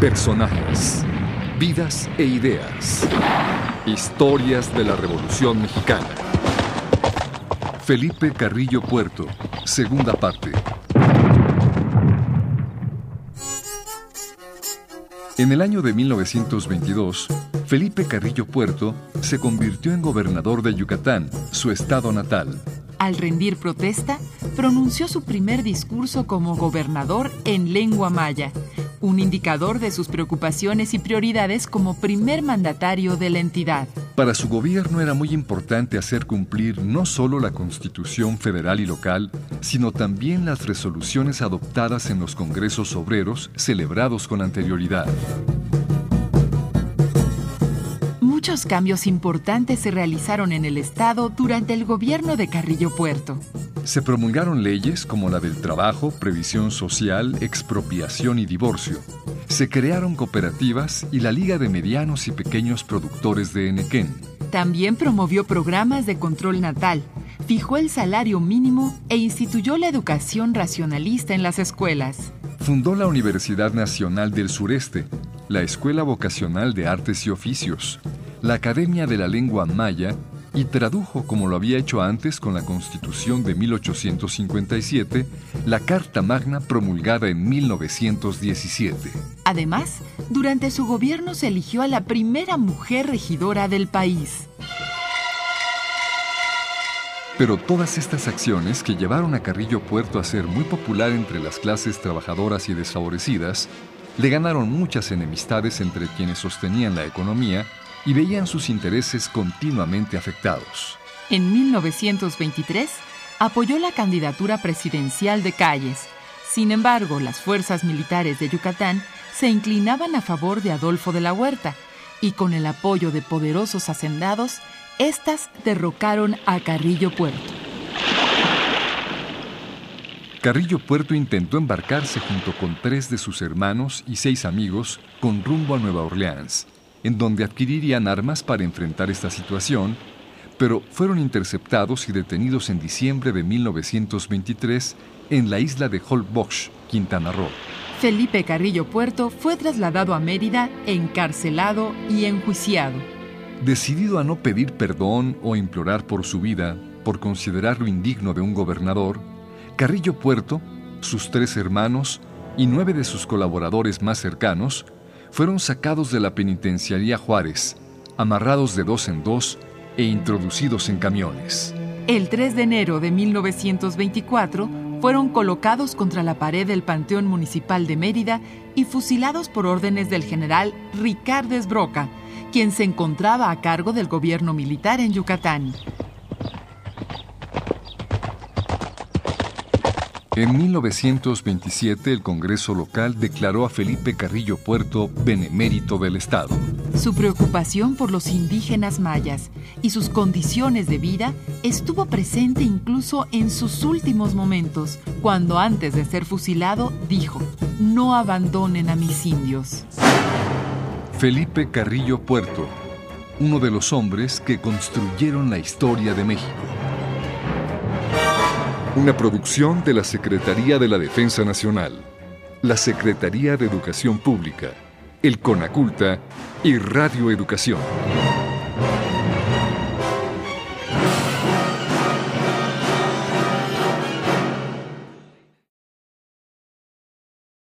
Personajes, vidas e ideas. Historias de la Revolución Mexicana. Felipe Carrillo Puerto, segunda parte. En el año de 1922, Felipe Carrillo Puerto se convirtió en gobernador de Yucatán, su estado natal. Al rendir protesta, pronunció su primer discurso como gobernador en lengua maya, un indicador de sus preocupaciones y prioridades como primer mandatario de la entidad. Para su gobierno era muy importante hacer cumplir no solo la Constitución federal y local, sino también las resoluciones adoptadas en los congresos obreros celebrados con anterioridad. Muchos cambios importantes se realizaron en el Estado durante el gobierno de Carrillo Puerto. Se promulgaron leyes como la del trabajo, previsión social, expropiación y divorcio. Se crearon cooperativas y la Liga de Medianos y Pequeños Productores de Enequén. También promovió programas de control natal, fijó el salario mínimo e instituyó la educación racionalista en las escuelas. Fundó la Universidad Nacional del Sureste, la Escuela Vocacional de Artes y Oficios, la Academia de la Lengua Maya y tradujo, como lo había hecho antes con la Constitución de 1857, la Carta Magna promulgada en 1917. Además, durante su gobierno se eligió a la primera mujer regidora del país. Pero todas estas acciones que llevaron a Carrillo Puerto a ser muy popular entre las clases trabajadoras y desfavorecidas, le ganaron muchas enemistades entre quienes sostenían la economía y veían sus intereses continuamente afectados. En 1923 apoyó la candidatura presidencial de Calles. Sin embargo, las fuerzas militares de Yucatán se inclinaban a favor de Adolfo de la Huerta y con el apoyo de poderosos hacendados, éstas derrocaron a Carrillo Puerto. Carrillo Puerto intentó embarcarse junto con tres de sus hermanos y seis amigos con rumbo a Nueva Orleans, en donde adquirirían armas para enfrentar esta situación, pero fueron interceptados y detenidos en diciembre de 1923 en la isla de Holbox, Quintana Roo. Felipe Carrillo Puerto fue trasladado a Mérida, encarcelado y enjuiciado. Decidido a no pedir perdón o implorar por su vida por considerarlo indigno de un gobernador, Carrillo Puerto, sus tres hermanos y nueve de sus colaboradores más cercanos fueron sacados de la penitenciaría Juárez, amarrados de dos en dos e introducidos en camiones. El 3 de enero de 1924 fueron colocados contra la pared del Panteón Municipal de Mérida y fusilados por órdenes del general Ricardes Broca, quien se encontraba a cargo del gobierno militar en Yucatán. En 1927 el Congreso local declaró a Felipe Carrillo Puerto benemérito del Estado. Su preocupación por los indígenas mayas y sus condiciones de vida estuvo presente incluso en sus últimos momentos, cuando antes de ser fusilado dijo, no abandonen a mis indios. Felipe Carrillo Puerto, uno de los hombres que construyeron la historia de México. Una producción de la Secretaría de la Defensa Nacional, la Secretaría de Educación Pública, el CONACULTA y Radio Educación.